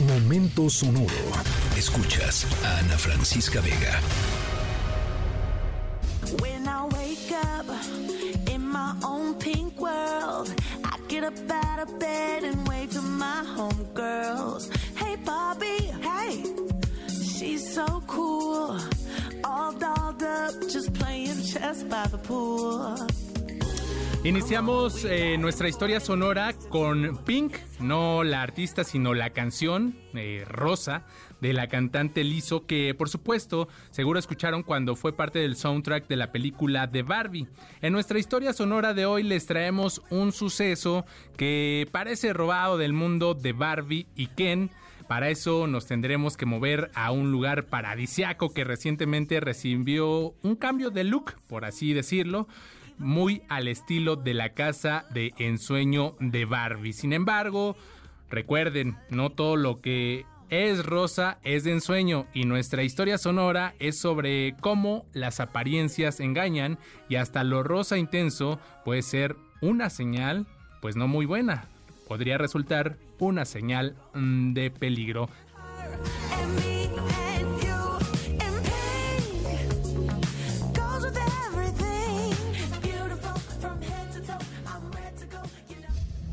Momento sonoro. Escuchas a Ana Francisca Vega. When I wake up in my own pink world, I get up out of bed and wave to my homegirls. Hey, Bobby, hey, she's so cool. All dolled up, just playing chess by the pool. Iniciamos eh, nuestra historia sonora con Pink, no la artista, sino la canción eh, Rosa de la cantante Lizzo, que por supuesto seguro escucharon cuando fue parte del soundtrack de la película de Barbie. En nuestra historia sonora de hoy les traemos un suceso que parece robado del mundo de Barbie y Ken. Para eso nos tendremos que mover a un lugar paradisiaco que recientemente recibió un cambio de look, por así decirlo muy al estilo de la casa de ensueño de Barbie. Sin embargo, recuerden, no todo lo que es rosa es de ensueño y nuestra historia sonora es sobre cómo las apariencias engañan y hasta lo rosa intenso puede ser una señal pues no muy buena. Podría resultar una señal mm, de peligro.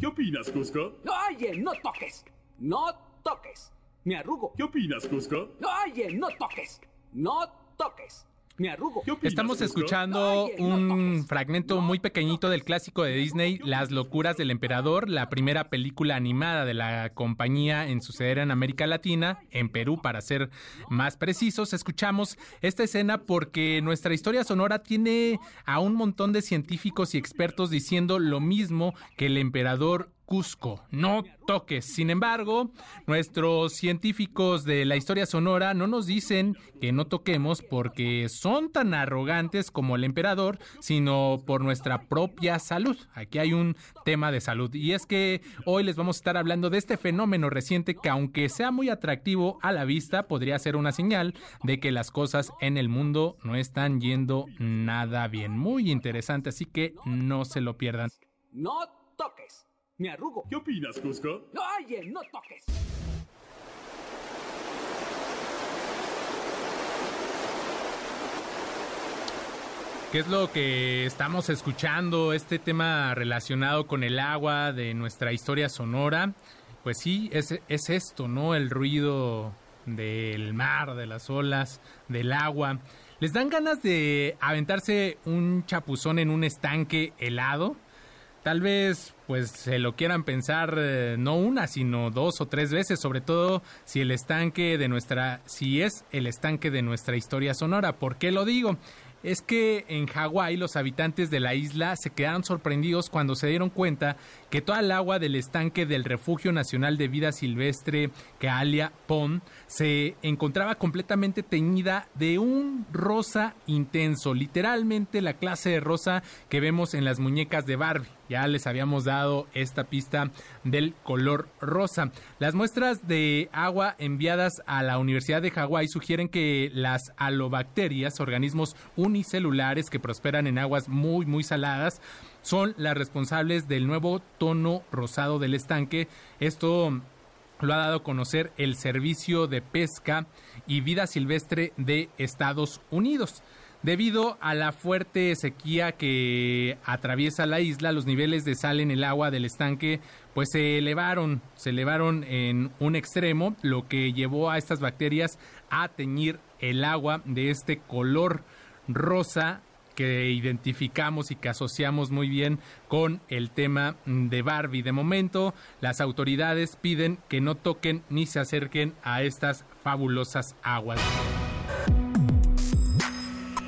¿Qué opinas, Cusco? Oye, no toques. No toques. Me arrugo. ¿Qué opinas, Cusco? Oye, no toques. No toques. Me arrugo. Estamos escuchando un fragmento muy pequeñito del clásico de Disney, Las locuras del emperador, la primera película animada de la compañía en suceder en América Latina, en Perú para ser más precisos. Escuchamos esta escena porque nuestra historia sonora tiene a un montón de científicos y expertos diciendo lo mismo que el emperador Cusco. No toques. Sin embargo, nuestros científicos de la historia sonora no nos dicen que no toquemos porque son tan arrogantes como el emperador, sino por nuestra propia salud. Aquí hay un tema de salud y es que hoy les vamos a estar hablando de este fenómeno reciente que aunque sea muy atractivo a la vista, podría ser una señal de que las cosas en el mundo no están yendo nada bien. Muy interesante, así que no se lo pierdan. No toques. Me arrugo. ¿Qué opinas, Cusco? Oye, no toques. ¿Qué es lo que estamos escuchando? Este tema relacionado con el agua de nuestra historia sonora. Pues sí, es, es esto, ¿no? El ruido del mar, de las olas, del agua. ¿Les dan ganas de aventarse un chapuzón en un estanque helado? Tal vez pues se lo quieran pensar eh, no una, sino dos o tres veces, sobre todo si el estanque de nuestra si es el estanque de nuestra historia sonora. ¿Por qué lo digo? es que en Hawái los habitantes de la isla se quedaron sorprendidos cuando se dieron cuenta que toda el agua del estanque del Refugio Nacional de Vida Silvestre Kealia Pond se encontraba completamente teñida de un rosa intenso, literalmente la clase de rosa que vemos en las muñecas de Barbie. Ya les habíamos dado esta pista del color rosa. Las muestras de agua enviadas a la Universidad de Hawái sugieren que las alobacterias, organismos unicelulares que prosperan en aguas muy muy saladas, son las responsables del nuevo tono rosado del estanque. Esto lo ha dado a conocer el Servicio de Pesca y Vida Silvestre de Estados Unidos. Debido a la fuerte sequía que atraviesa la isla, los niveles de sal en el agua del estanque pues se elevaron, se elevaron en un extremo, lo que llevó a estas bacterias a teñir el agua de este color rosa que identificamos y que asociamos muy bien con el tema de Barbie. De momento, las autoridades piden que no toquen ni se acerquen a estas fabulosas aguas.